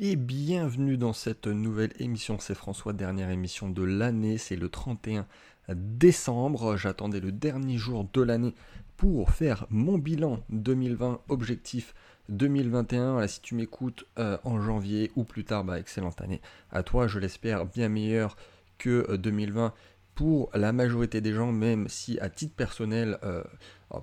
et bienvenue dans cette nouvelle émission. C'est François, dernière émission de l'année, c'est le 31 décembre. J'attendais le dernier jour de l'année pour faire mon bilan 2020, objectif 2021. si tu m'écoutes euh, en janvier ou plus tard, bah, excellente année à toi, je l'espère bien meilleure que 2020 euh, pour la majorité des gens, même si à titre personnel, euh,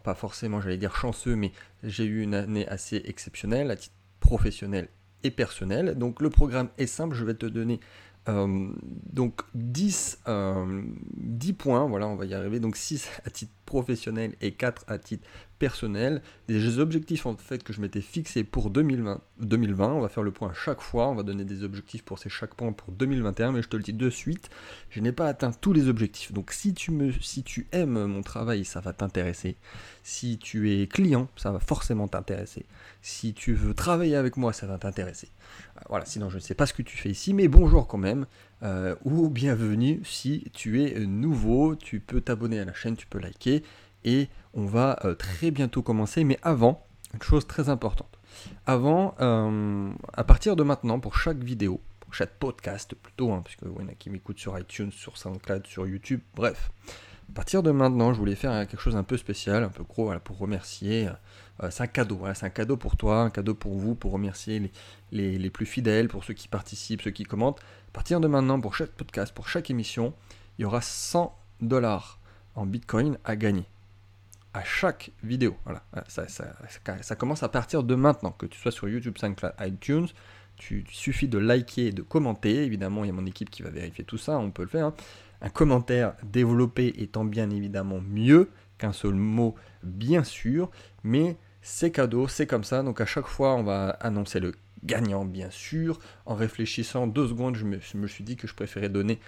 pas forcément j'allais dire chanceux, mais j'ai eu une année assez exceptionnelle, à titre professionnel personnel. Donc le programme est simple, je vais te donner euh, donc 10, 10 euh, points, voilà, on va y arriver. Donc 6 à titre professionnel et 4 à titre personnel. Des objectifs en fait que je m'étais fixé pour 2020, 2020. On va faire le point chaque fois. On va donner des objectifs pour ces chaque point pour 2021. Mais je te le dis de suite, je n'ai pas atteint tous les objectifs. Donc si tu, me, si tu aimes mon travail, ça va t'intéresser. Si tu es client, ça va forcément t'intéresser. Si tu veux travailler avec moi, ça va t'intéresser. Voilà, sinon je ne sais pas ce que tu fais ici, mais bonjour quand même. Euh, ou bienvenue si tu es nouveau. Tu peux t'abonner à la chaîne, tu peux liker et on va euh, très bientôt commencer. Mais avant, une chose très importante. Avant, euh, à partir de maintenant, pour chaque vidéo, pour chaque podcast plutôt, hein, puisque il y en a qui m'écoutent sur iTunes, sur SoundCloud, sur YouTube, bref. À partir de maintenant, je voulais faire quelque chose un peu spécial, un peu gros, pour remercier. Euh, c'est un cadeau, c'est un cadeau pour toi, un cadeau pour vous, pour remercier les, les, plus fidèles, pour ceux qui participent, ceux qui commentent. À partir de maintenant, pour chaque podcast, pour chaque émission, il y aura 100 dollars en Bitcoin à gagner à chaque vidéo. Voilà, ça, commence à partir de maintenant, que tu sois sur YouTube, SoundCloud, iTunes. Tu, suffit de liker et de commenter. Évidemment, il y a mon équipe qui va vérifier tout ça, on peut le faire. Hein. Un commentaire développé étant bien évidemment mieux qu'un seul mot, bien sûr. Mais c'est cadeau, c'est comme ça. Donc à chaque fois, on va annoncer le gagnant, bien sûr. En réfléchissant deux secondes, je me, suis dit que je préférais donner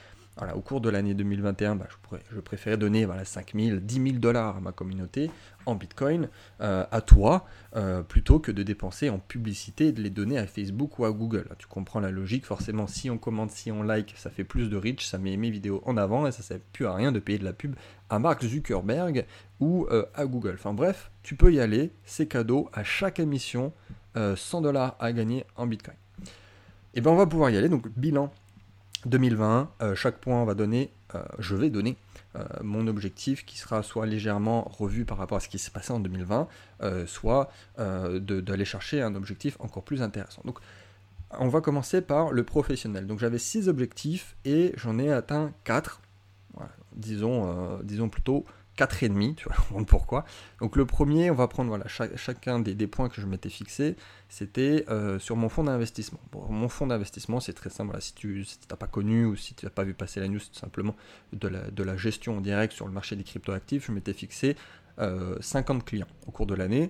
au cours de l'année 2021, bah, je, préférais donner voilà, 5 000, 10 000 dollars à ma communauté en Bitcoin, euh, à toi, euh, plutôt que de dépenser en publicité et de les donner à Facebook ou à Google. tu comprends la logique, forcément, si on commente, si on like, ça fait plus de reach, ça met mes vidéos en avant et ça ne sert plus à rien de payer de la pub à Mark Zuckerberg ou euh, à Google. Enfin bref, tu peux y aller, c'est cadeau, à chaque émission, 100 dollars à gagner en Bitcoin. Et bien on va pouvoir y aller, donc bilan 2020, euh, chaque point va donner, euh, je vais donner euh, mon objectif qui sera soit légèrement revu par rapport à ce qui s'est passé en 2020, soit d'aller chercher un objectif encore plus intéressant. Donc on va commencer par le professionnel. Donc j'avais 6 objectifs et j'en ai atteint 4. disons, disons plutôt 4,5, tu vois, pourquoi. Donc le premier, on va prendre voilà, chacun des, points que je m'étais fixé, c'était euh, sur mon fonds d'investissement. mon fonds d'investissement, c'est très simple, si tu n'as pas connu ou si tu n'as pas vu passer la news, simplement de la, de la gestion en direct sur le marché des cryptoactifs, je m'étais fixé 50 euh, clients au cours de l'année.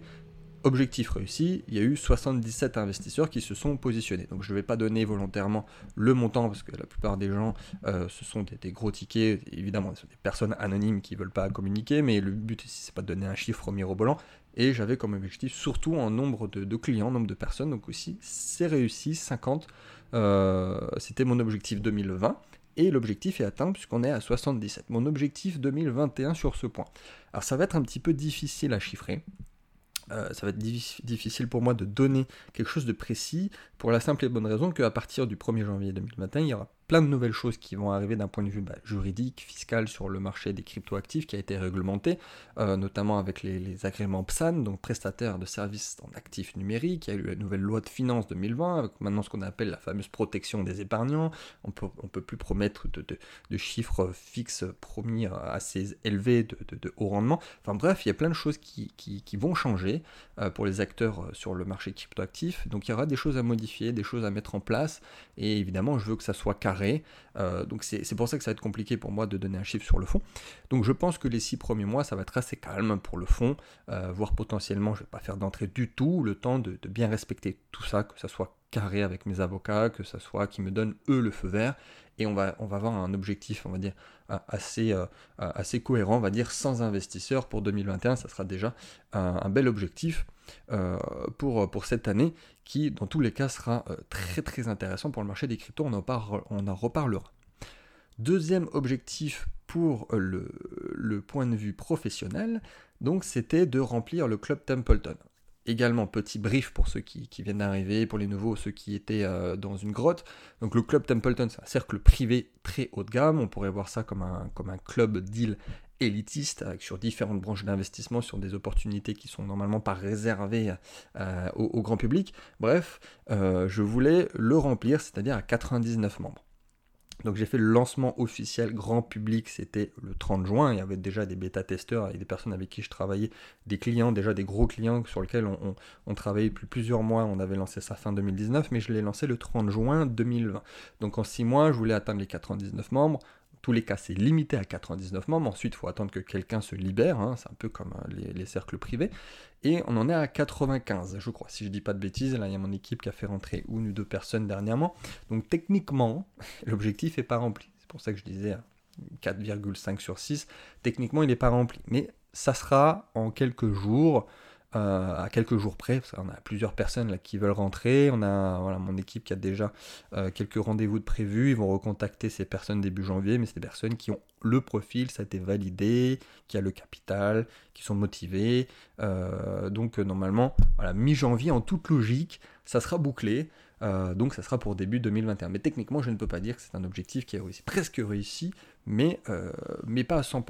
Objectif réussi, il y a eu 77 investisseurs qui se sont positionnés. Donc je ne vais pas donner volontairement le montant parce que la plupart des gens, euh, ce sont des, gros tickets. Évidemment, ce sont des personnes anonymes qui ne veulent pas communiquer, mais le but ici, c'est pas de donner un chiffre mirobolant. Et j'avais comme objectif surtout en nombre de, clients, nombre de personnes. Donc aussi, c'est réussi, 50. Euh, c'était mon objectif 2020 et l'objectif est atteint puisqu'on est à 77. Mon objectif 2021 sur ce point. Alors ça va être un petit peu difficile à chiffrer euh, ça va être difficile pour moi de donner quelque chose de précis pour la simple et bonne raison qu'à partir du 1er janvier 2021, il y aura plein de nouvelles choses qui vont arriver d'un point de vue bah, juridique, fiscal sur le marché des cryptoactifs qui a été réglementé, euh, notamment avec les, agréments PSAN, donc prestataires de services en actifs numériques. Il y a eu la nouvelle loi de finances 2020, avec maintenant ce qu'on appelle la fameuse protection des épargnants. On peut, ne peut plus promettre de, chiffres fixes promis assez élevés de, haut rendement. Enfin bref, il y a plein de choses qui, vont changer euh, pour les acteurs euh, sur le marché cryptoactif. Donc il y aura des choses à modifier, des choses à mettre en place, et évidemment, je veux que ça soit carré euh, donc c'est pour ça que ça va être compliqué pour moi de donner un chiffre sur le fond. Donc je pense que les six premiers mois, ça va être assez calme pour le fond, euh, voire potentiellement, je ne vais pas faire d'entrée du tout, le temps de, bien respecter tout ça, que ça soit carré avec mes avocats, que ça soit qui me donnent eux le feu vert, et on va, on va avoir un objectif, on va dire, assez, euh, assez cohérent, on va dire, sans investisseurs pour 2021, ça sera déjà un, bel objectif pour, pour cette année qui, dans tous les cas, sera euh, très très intéressant pour le marché des cryptos. On en, on en reparlera. Deuxième objectif pour euh, le, point de vue professionnel, donc c'était de remplir le club Templeton. également, petit brief pour ceux qui, viennent d'arriver, pour les nouveaux, ceux qui étaient euh, dans une grotte. Donc le club Templeton, c'est un cercle privé très haut de gamme. On pourrait voir ça comme un, comme un club deal élitiste sur différentes branches d'investissement, sur des opportunités qui sont normalement pas réservées euh, au, grand public. Bref, euh, je voulais le remplir, c'est-à-dire à 99 membres. Donc j'ai fait le lancement officiel grand public, c'était le 30 juin. Il y avait déjà des bêta-testeurs et des personnes avec qui je travaillais, des clients, déjà des gros clients sur lesquels on, on, travaillait depuis plusieurs mois. On avait lancé ça fin 2019, mais je l'ai lancé le 30 juin 2020. Donc en 6 mois, je voulais atteindre les 99 membres tous les cas, c'est limité à 99 membres. Ensuite, il faut attendre que quelqu'un se libère. Hein. C'est un peu comme euh, les, cercles privés. Et on en est à 95, je crois. Si je dis pas de bêtises, là, il y a mon équipe qui a fait rentrer une ou deux personnes dernièrement. Donc, techniquement, l'objectif n'est pas rempli. C'est pour ça que je disais 4,5 sur 6. Techniquement, il n'est pas rempli. Mais ça sera en quelques jours. Euh, à quelques jours près, parce qu'on a plusieurs personnes qui veulent rentrer, on a mon équipe qui a déjà euh, quelques rendez-vous de prévus, ils vont recontacter ces personnes début janvier, mais c'est des personnes qui ont le profil, ça a été validé, qui a le capital, qui sont motivés, euh, donc normalement, voilà, mi-janvier en toute logique, ça sera bouclé, donc ça sera pour début 2021. Mais techniquement, je ne peux pas dire que c'est un objectif qui a réussi, presque réussi, mais, mais pas à 100%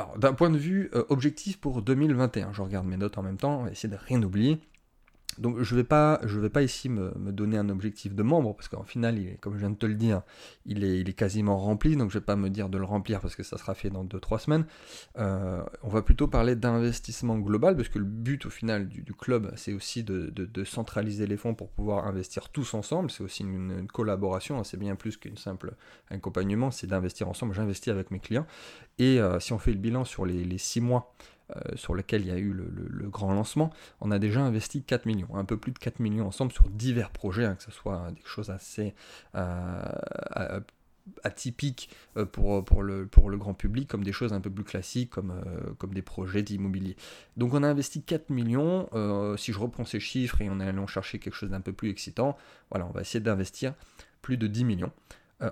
alors, d'un point de vue euh, objectif pour 2021, je regarde mes notes en même temps, on va essayer de rien oublier. Donc je ne vais, pas, ici me, donner un objectif de membre, parce qu'en final, il est, comme je viens de te le dire, il est, quasiment rempli, donc je ne vais pas me dire de le remplir parce que ça sera fait dans 2-3 semaines. Euh, on va plutôt parler d'investissement global, parce que le but au final du, club, c'est aussi de, centraliser les fonds pour pouvoir investir tous ensemble, c'est aussi une, collaboration, hein. c'est bien plus qu'une simple accompagnement, c'est d'investir ensemble, j'investis avec mes clients, et euh, si on fait le bilan sur les 6 mois, sur lequel il y a eu le, grand lancement, on a déjà investi 4 millions, un peu plus de 4 millions ensemble sur divers projets, hein, que ce soit des choses assez euh, atypiques euh, pour, pour, le, pour le grand public, comme des choses un peu plus classiques, comme, comme des projets d'immobilier. Donc on a investi 4 millions, si je reprends ces chiffres et on est allé chercher quelque chose d'un peu plus excitant, voilà, on va essayer d'investir plus de 10 millions.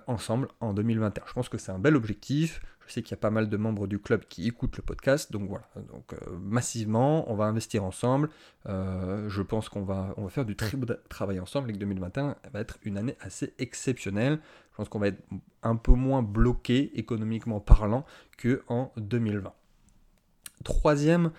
Ensemble en 2021. Je pense que c'est un bel objectif. Je sais qu'il y a pas mal de membres du club qui écoutent le podcast, donc voilà. Donc euh, massivement, on va investir ensemble. Euh, je pense qu'on va, on va faire du très beau travail ensemble et que 2021 va être une année assez exceptionnelle. Je pense qu'on va être un peu moins bloqué économiquement parlant que en 2020. Troisième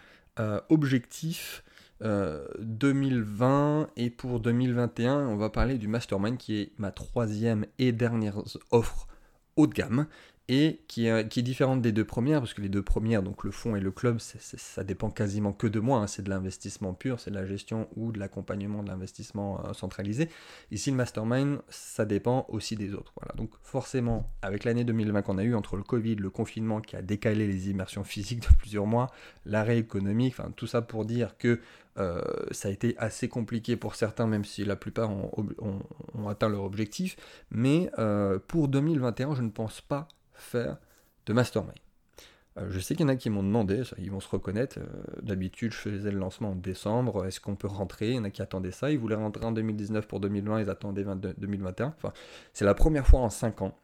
euh, objectif 2020 et pour 2021, on va parler du mastermind qui est ma troisième et dernière offre haut de gamme et qui est, qui est, différente des deux premières, parce que les deux premières, donc le fonds et le club, ça dépend quasiment que de moi, hein. c'est de l'investissement pur, c'est de la gestion ou de l'accompagnement de l'investissement euh, centralisé. Ici, le mastermind, ça dépend aussi des autres. Voilà. Donc forcément, avec l'année 2020 qu'on a eu entre le Covid, le confinement qui a décalé les immersions physiques de plusieurs mois, l'arrêt économique, enfin tout ça pour dire que euh, ça a été assez compliqué pour certains, même si la plupart ont, ont, atteint leur objectif. Mais euh, pour 2021, je ne pense pas faire de mastermind. Euh, je sais qu'il y en a qui m'ont demandé, ils vont se reconnaître. Euh, d'habitude, je faisais le lancement en décembre. Est-ce qu'on peut rentrer? Il y en a qui attendaient ça. Ils voulaient rentrer en 2019 pour 2020. Ils attendaient 2021. Enfin, c'est la première fois en 5 ans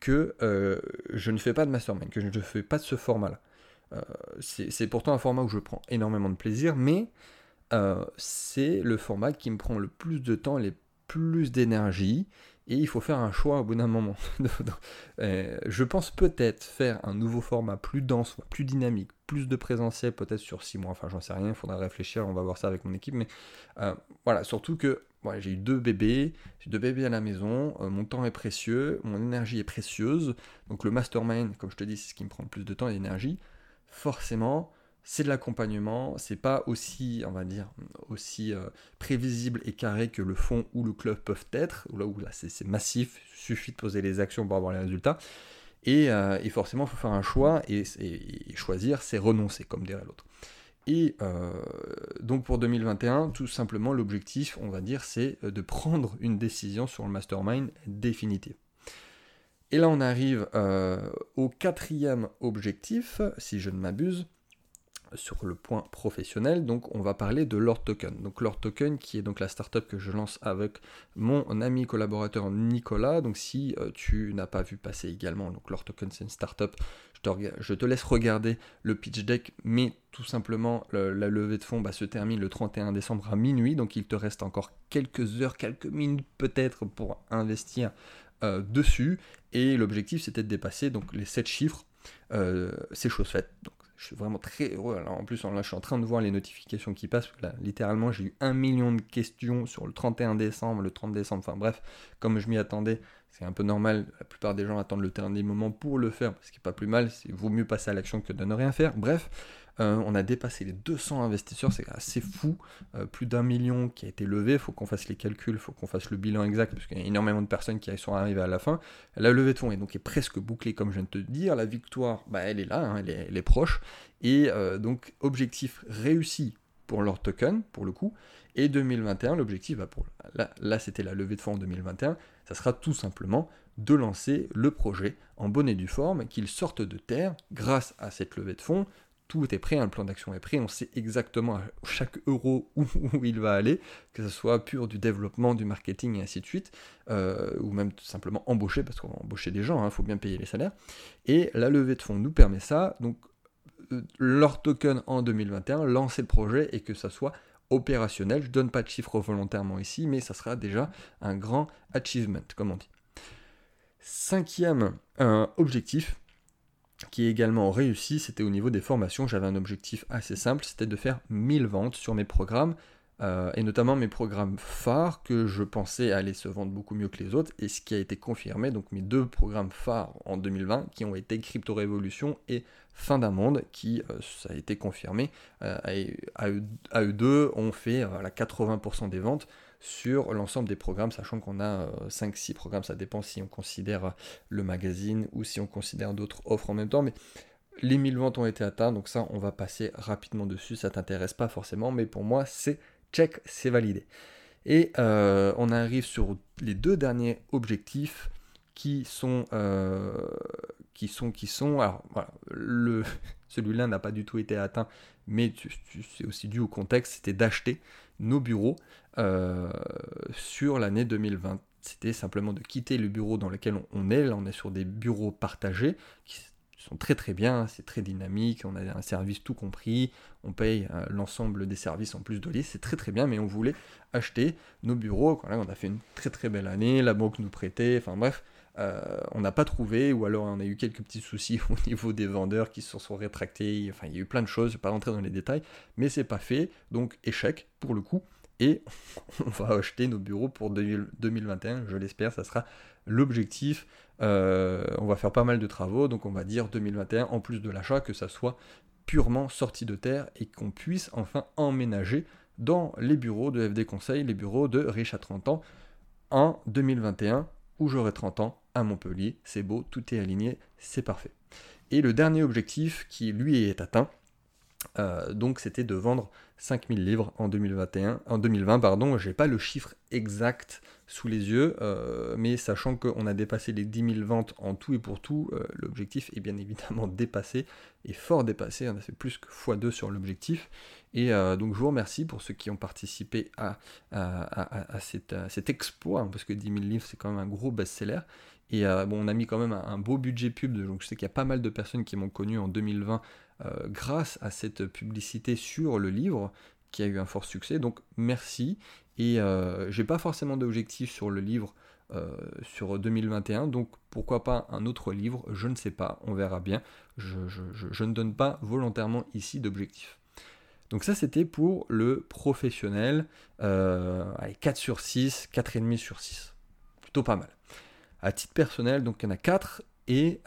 que euh, je ne fais pas de mastermind, que je ne fais pas de ce format-là. c'est pourtant un format où je prends énormément de plaisir, mais c'est le format qui me prend le plus de temps, les plus d'énergie et il faut faire un choix au bout d'un moment. Euh, je pense peut-être faire un nouveau format plus dense, plus dynamique, plus de présentiel peut-être sur 6 mois, enfin j'en sais rien, il faudra réfléchir, on va voir ça avec mon équipe, mais euh, voilà, surtout que j'ai eu deux bébés, j'ai deux bébés à la maison, euh, mon temps est précieux, mon énergie est précieuse, donc le mastermind, comme je te dis, c'est ce qui me prend le plus de temps et d'énergie, forcément, c'est de l'accompagnement, c'est pas aussi, on va dire, aussi euh, prévisible et carré que le fond ou le club peuvent être, là où là c'est massif, suffit de poser les actions pour avoir les résultats. Et, euh, forcément, il faut faire un choix, et, choisir, c'est renoncer, comme dirait l'autre. Et euh, donc pour 2021, tout simplement, l'objectif, on va dire, c'est de prendre une décision sur le mastermind définitive. Et là, on arrive au quatrième objectif, si je ne m'abuse, sur le point professionnel, donc on va parler de Lord Token. Donc Lord Token qui est donc la startup que je lance avec mon ami collaborateur Nicolas. Donc si euh, tu n'as pas vu passer également, donc Lord Token c'est une startup, je te, laisse regarder le pitch deck, mais tout simplement la levée de fonds bah, se termine le 31 décembre à minuit, donc il te reste encore quelques heures, quelques minutes peut-être pour investir euh, dessus, et l'objectif c'était de dépasser donc les 7 chiffres, euh, c'est chose faite. Je suis vraiment très heureux. Alors en plus, là, je suis en train de voir les notifications qui passent. Là, littéralement, j'ai eu un million de questions sur le 31 décembre, le 30 décembre. Enfin bref, comme je m'y attendais, c'est un peu normal. La plupart des gens attendent le dernier moment pour le faire, ce qui n'est pas plus mal. Il vaut mieux passer à l'action que de ne rien faire. Bref, euh, on a dépassé les 200 investisseurs, c'est assez fou. Euh, plus d'un million qui a été levé, il faut qu'on fasse les calculs, il faut qu'on fasse le bilan exact, parce qu'il y a énormément de personnes qui sont arrivées à la fin. La levée de fonds est donc presque bouclée, comme je viens de te dire. La victoire, bah, elle est là, hein, elle, est, proche. Et euh, donc, objectif réussi pour leur token, pour le coup. Et 2021, l'objectif, bah, pour, là, là c'était la levée de fonds en 2021, ça sera tout simplement de lancer le projet en bonne et due forme, qu'il sorte de terre grâce à cette levée de fonds, tout est prêt, un plan d'action est prêt, on sait exactement chaque euro où, il va aller, que ce soit pur du développement, du marketing et ainsi de suite, euh, ou même tout simplement embaucher, parce qu'on va embaucher des gens, il hein, faut bien payer les salaires. Et la levée de fonds nous permet ça, donc euh, leur token en 2021, lancer le projet et que ça soit opérationnel. Je donne pas de chiffres volontairement ici, mais ça sera déjà un grand achievement, comme on dit. Cinquième euh, objectif, qui est également réussi, c'était au niveau des formations. J'avais un objectif assez simple, c'était de faire 1000 ventes sur mes programmes, euh, et notamment mes programmes phares que je pensais aller se vendre beaucoup mieux que les autres, et ce qui a été confirmé, donc mes deux programmes phares en 2020, qui ont été Crypto Révolution et Fin d'un monde, qui, euh, ça a été confirmé, euh, à, eux, deux, ont fait la 80% des ventes sur l'ensemble des programmes, sachant qu'on a 5-6 euh, programmes, ça dépend si on considère le magazine ou si on considère d'autres offres en même temps, mais les 1000 ventes ont été atteintes, donc ça on va passer rapidement dessus, ça t'intéresse pas forcément, mais pour moi c'est check, c'est validé. Et euh, on arrive sur les deux derniers objectifs qui sont, euh, qui sont, qui sont, alors le, celui-là n'a pas du tout été atteint, mais c'est aussi dû au contexte, c'était d'acheter nos bureaux euh, sur l'année 2020. C'était simplement de quitter le bureau dans lequel on est. Là, on est sur des bureaux partagés qui sont très très bien, c'est très dynamique, on a un service tout compris, on paye euh, l'ensemble des services en plus de liste, c'est très très bien, mais on voulait acheter nos bureaux. Là, on a fait une très très belle année, la banque nous prêtait, enfin bref, euh, on n'a pas trouvé, ou alors on a eu quelques petits soucis au niveau des vendeurs qui se sont rétractés, enfin il y a eu plein de choses, je ne vais pas rentrer dans les détails, mais c'est pas fait, donc échec pour le coup, et on va acheter nos bureaux pour 2021, je l'espère, ça sera l'objectif. Euh, on va faire pas mal de travaux, donc on va dire 2021, en plus de l'achat, que ça soit purement sorti de terre et qu'on puisse enfin emménager dans les bureaux de FD Conseil, les bureaux de Riche à 30 ans en 2021 où j'aurai 30 ans à Montpellier. C'est beau, tout est aligné, c'est parfait. Et le dernier objectif qui lui est atteint, euh, donc c'était de vendre 5000 livres en 2021, en 2020 pardon, j'ai pas le chiffre exact sous les yeux, euh, mais sachant qu'on a dépassé les 10 000 ventes en tout et pour tout, euh, l'objectif est bien évidemment dépassé, et fort dépassé, on a fait plus que x2 sur l'objectif, et donc je vous remercie pour ceux qui ont participé à, à, cet exploit, hein, parce que 10 000 livres c'est quand même un gros best-seller, et bon, on a mis quand même un, beau budget pub, donc je sais qu'il y a pas mal de personnes qui m'ont connu en 2020 euh, grâce à cette publicité sur le livre qui a eu un fort succès. Donc merci. Et euh, j'ai pas forcément d'objectif sur le livre euh, sur 2021, donc pourquoi pas un autre livre, je ne sais pas, on verra bien. Je, ne donne pas volontairement ici d'objectif. Donc ça c'était pour le professionnel, allez, 4 sur 6, 4,5 sur 6. Plutôt pas mal. À titre personnel, donc il y en a 4 et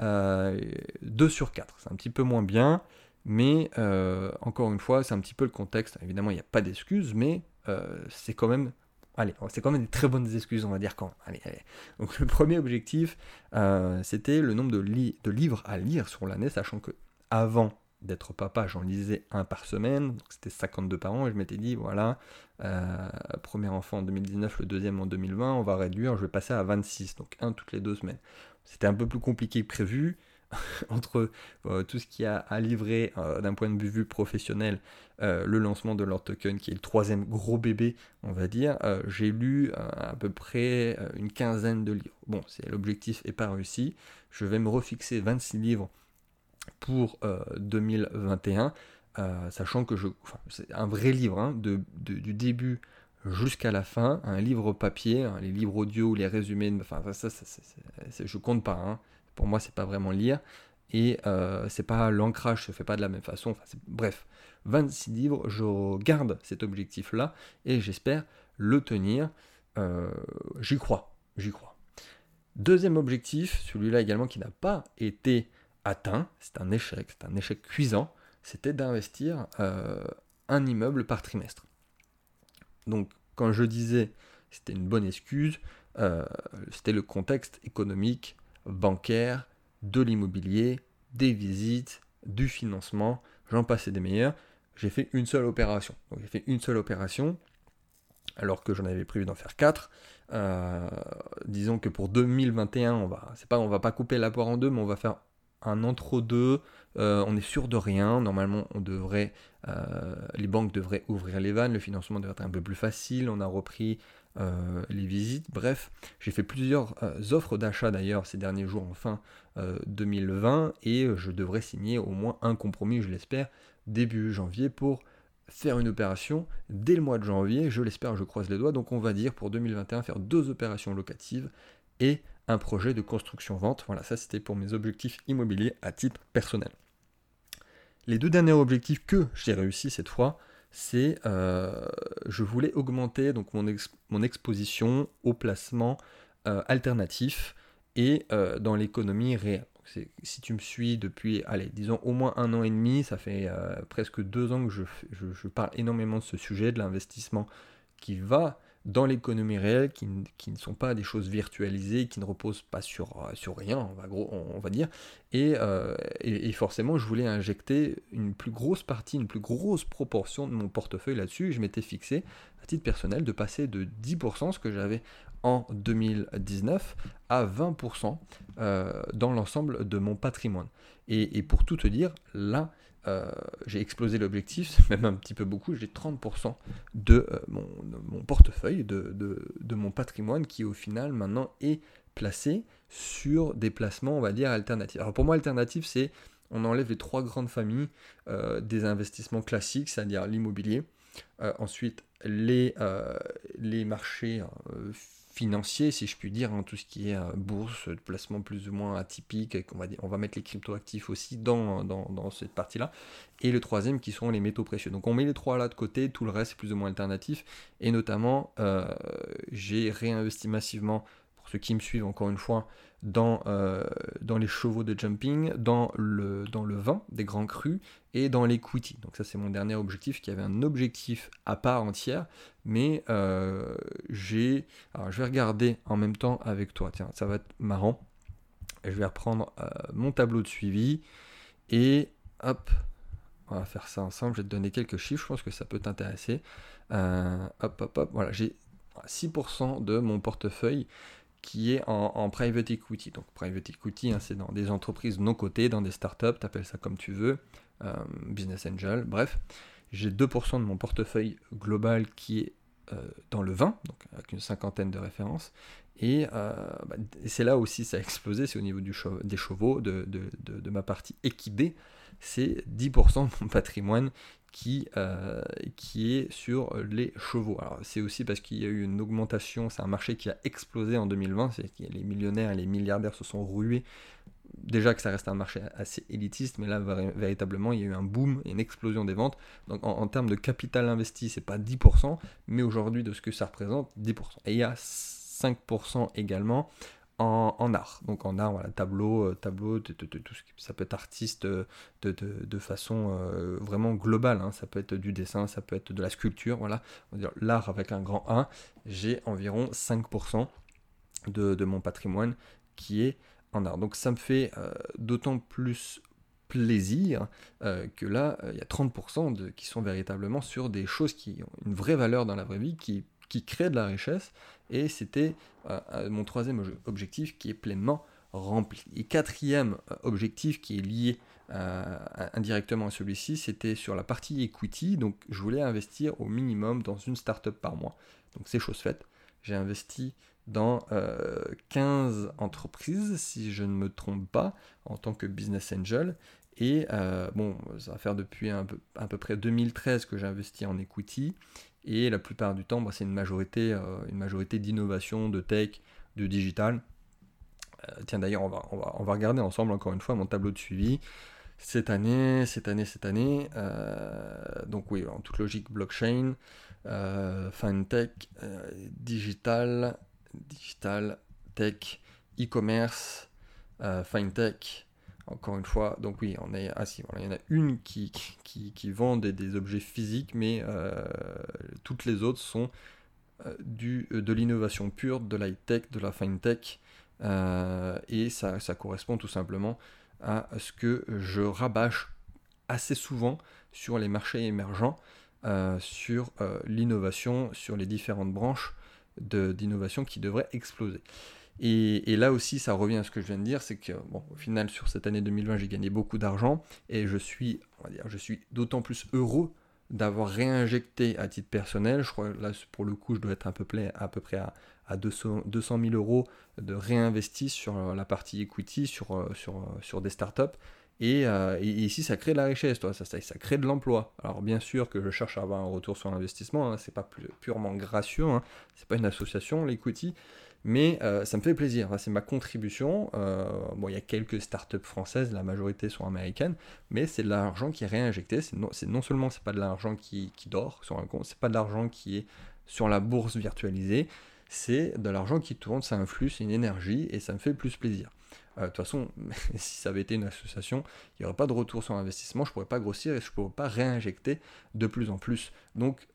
2 sur 4. C'est un petit peu moins bien. Mais euh, encore une fois, c'est un petit peu le contexte. Évidemment, il n'y a pas d'excuses, mais euh, c'est quand même. Allez, c'est quand même des très bonnes excuses, on va dire quand. Allez, allez. Donc le premier objectif, euh, c'était le nombre de, de, livres à lire sur l'année, sachant que avant d'être papa, j'en lisais un par semaine, c'était 52 par an, et je m'étais dit, voilà, premier enfant en 2019, le deuxième en 2020, on va réduire, je vais passer à 26, donc un toutes les deux semaines. C'était un peu plus compliqué que prévu, entre euh, tout ce qu'il y a à livrer euh, d'un point de vue professionnel, le lancement de Lord Token, qui est le troisième gros bébé, on va dire, j'ai lu à peu près une quinzaine de livres. Bon, l'objectif n'est pas réussi. Je vais me refixer 26 livres pour 2021, sachant que je, c'est un vrai livre, hein, du début jusqu'à la fin, un livre papier, hein, les livres audio, les résumés, enfin ça, ça, ça, je compte pas. Hein. Pour moi, c'est pas vraiment lire et euh, c'est pas l'ancrage se fait pas de la même façon. Bref, 26 livres, je garde cet objectif-là et j'espère le tenir. Euh, j'y crois, j'y crois. Deuxième objectif, celui-là également qui n'a pas été atteint, c'est un échec, c'est un échec cuisant, c'était d'investir euh, un immeuble par trimestre. Donc, quand je disais c'était une bonne excuse, c'était le contexte économique, bancaire, de l'immobilier, des visites, du financement, j'en passais des meilleurs. J'ai fait une seule opération. J'ai fait une seule opération, alors que j'en avais prévu d'en faire quatre. Euh, disons que pour 2021, on va, c'est pas, on va pas couper la poire en deux, mais on va faire un entre-deux, euh, on est sûr de rien. Normalement, on devrait, euh, les banques devraient ouvrir les vannes, le financement devrait être un peu plus facile. On a repris euh, les visites. Bref, j'ai fait plusieurs offres d'achat d'ailleurs ces derniers jours en fin 2020 et je devrais signer au moins un compromis, je l'espère, début janvier pour faire une opération dès le mois de janvier. Je l'espère, je croise les doigts. Donc on va dire pour 2021 faire deux opérations locatives et un projet de construction-vente. Voilà, ça c'était pour mes objectifs immobiliers à titre personnel. Les deux derniers objectifs que j'ai réussi cette fois, c'est euh, je voulais augmenter donc mon, mon exposition au placement euh, alternatif et euh, dans l'économie réelle. si tu me suis depuis, allez, disons au moins un an et demi, ça fait presque deux ans que je, je, parle énormément de ce sujet, de l'investissement qui va dans l'économie réelle, qui, ne sont pas des choses virtualisées, qui ne reposent pas sur, euh, sur rien, on va, gros, on, va dire. Euh, et, forcément, je voulais injecter une plus grosse partie, une plus grosse proportion de mon portefeuille là-dessus. Je m'étais fixé, à titre personnel, de passer de 10%, ce que j'avais en 2019, à 20% euh, dans l'ensemble de mon patrimoine. Et, et, pour tout te dire, là, euh, j'ai explosé l'objectif, même un petit peu beaucoup, j'ai 30% de, euh, mon, portefeuille, de, de, mon patrimoine qui au final maintenant est placé sur des placements, on va dire, alternatifs. Alors pour moi, alternatif, c'est on enlève les trois grandes familles euh, des investissements classiques, c'est-à-dire l'immobilier, ensuite les, les marchés financier, si je puis dire, hein, tout ce qui est euh, bourse, placement plus ou moins atypique, on va, mettre les cryptoactifs aussi dans, dans, cette partie-là. Et le troisième qui sont les métaux précieux. Donc on met les trois là de côté, tout le reste est plus ou moins alternatif. Et notamment, euh, j'ai réinvesti massivement, pour ceux qui me suivent encore une fois, dans, euh, dans les chevaux de jumping, dans le, dans le vin des grands crus et dans l'equity. Donc ça c'est mon dernier objectif qui avait un objectif à part entière, mais euh, j'ai... Alors je vais regarder en même temps avec toi, tiens, ça va être marrant. Je vais reprendre euh, mon tableau de suivi et hop, on va faire ça ensemble, je vais te donner quelques chiffres, je pense que ça peut t'intéresser. hop, hop, hop, voilà, j'ai 6% de mon portefeuille qui est en, private equity. Donc private equity, hein, c'est dans des entreprises non cotées, dans des startups, tu appelles ça comme tu veux, euh, business angel, bref. J'ai 2% de mon portefeuille global qui est euh, dans le vin, donc avec une cinquantaine de références. Et, euh, bah, c'est là aussi ça a explosé, c'est au niveau des chevaux, de, de, ma partie équidée, c'est 10% de mon patrimoine qui, euh, qui est sur les chevaux. Alors c'est aussi parce qu'il y a eu une augmentation, c'est un marché qui a explosé en 2020, c'est que les millionnaires et les milliardaires se sont rués. Déjà que ça reste un marché assez élitiste, mais là véritablement il y a eu un boom et une explosion des ventes. Donc en, termes de capital investi, c'est pas 10%, mais aujourd'hui de ce que ça représente, 10%. Et il y a 5% également en, art. Donc en art, voilà, tableau, euh, tableau, tout ce ça peut être artiste euh, de, de, façon euh, vraiment globale. Hein. Ça peut être du dessin, ça peut être de la sculpture. Voilà, l'art avec un grand 1. J'ai environ 5% de, de, mon patrimoine qui est en art. Donc ça me fait d'autant plus plaisir que là, il y a 30% de, qui sont véritablement sur des choses qui ont une vraie valeur dans la vraie vie, qui qui crée de la richesse. Et c'était euh, euh, mon troisième objectif qui est pleinement rempli. Et quatrième objectif qui est lié indirectement à celui-ci, c'était sur la partie equity. Donc je voulais investir au minimum dans une startup par mois. Donc c'est chose faite. J'ai investi dans 15 entreprises, si je ne me trompe pas, en tant que business angel. Et bon, ça va faire depuis un peu, à peu près 2013 que j'ai investi en equity. Et la plupart du temps, bah, c'est une majorité, euh, une majorité d'innovation, de tech, de digital. Euh, tiens, d'ailleurs, on va, on, va, on va regarder ensemble encore une fois mon tableau de suivi. Cette année, cette année, cette année. Euh, donc oui, en toute logique, blockchain, fintech, digital, digital, tech, e-commerce, fintech, encore une fois, donc oui, on est, ah il y en a une qui, qui, vend des, objets physiques, mais euh, toutes les autres sont euh, du, euh, de l'innovation pure, de l'high-tech, de la fintech, et ça, ça, correspond tout simplement à ce que je rabâche assez souvent sur les marchés émergents, sur l'innovation, sur les différentes branches d'innovation qui devraient exploser. Et, là aussi, ça revient à ce que je viens de dire, c'est que, bon, au final, sur cette année 2020, j'ai gagné beaucoup d'argent et je suis, on va dire, je suis d'autant plus heureux d'avoir réinjecté à titre personnel. Je crois là, pour le coup, je dois être à peu près à, peu près à, 200, 200 000 euros de réinvesti sur euh, la partie equity, sur, euh, sur, euh, sur des startups. Et, ici, ça crée de la richesse, toi, ça, ça, crée de l'emploi. Alors, bien sûr que je cherche à avoir un retour sur l'investissement, hein, c'est pas purement gracieux, hein, c'est pas une association, l'equity, mais euh, ça me fait plaisir, c'est ma contribution. Euh, bon, il y a quelques startups françaises, la majorité sont américaines, mais c'est de l'argent qui est réinjecté. C'est non, non, seulement c'est pas de l'argent qui, dort sur un compte, c'est pas de l'argent qui est sur la bourse virtualisée, c'est de l'argent qui tourne, ça influe, c'est une énergie et ça me fait plus plaisir. Euh, de toute façon, si ça avait été une association, il n'y aurait pas de retour sur investissement, je ne pourrais pas grossir et je ne pourrais pas réinjecter de plus en plus. Donc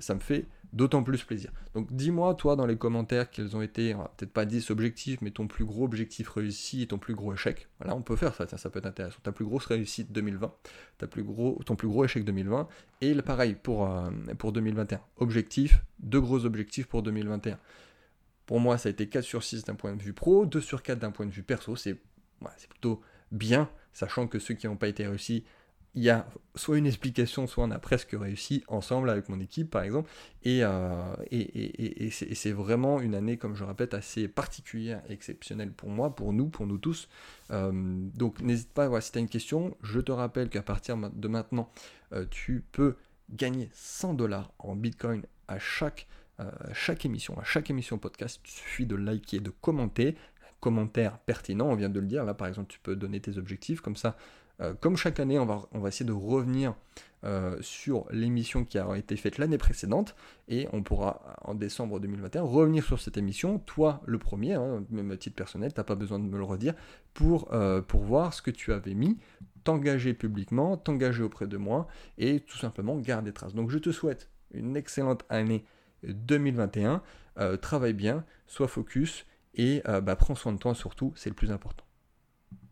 ça me fait d'autant plus plaisir. Donc dis-moi, toi, dans les commentaires, quels ont été, peut-être pas 10 objectifs, mais ton plus gros objectif réussi et ton plus gros échec. Voilà, on peut faire ça, ça peut être intéressant. Ta plus grosse réussite 2020, ta plus gros, ton plus gros échec 2020, et pareil pour, euh, pour 2021. Objectif, deux gros objectifs pour 2021. Pour moi, ça a été 4 sur 6 d'un point de vue pro, 2 sur 4 d'un point de vue perso, c'est plutôt bien, sachant que ceux qui n'ont pas été réussis, il y a soit une explication, soit on a presque réussi ensemble avec mon équipe, par exemple. Et, euh, c'est vraiment une année, comme je répète, assez particulière exceptionnelle pour moi, pour nous, pour nous tous. Euh, donc n'hésite pas, voilà, si tu as une question, je te rappelle qu'à partir de maintenant, euh, tu peux gagner 100 dollars en Bitcoin à chaque, chaque émission, à chaque émission podcast. Il suffit de liker, de commenter. Commentaire pertinent, on vient de le dire. Là, par exemple, tu peux donner tes objectifs, comme ça euh, comme chaque année, on va, essayer de revenir euh, sur l'émission qui a été faite l'année précédente et on pourra en décembre 2021 revenir sur cette émission, toi le premier, hein, même à titre personnel, tu n'as pas besoin de me le redire, pour, euh, pour voir ce que tu avais mis, t'engager publiquement, t'engager auprès de moi et tout simplement garder trace. Donc je te souhaite une excellente année 2021, travaille bien, sois focus et bah, prends soin de toi surtout, c'est le plus important.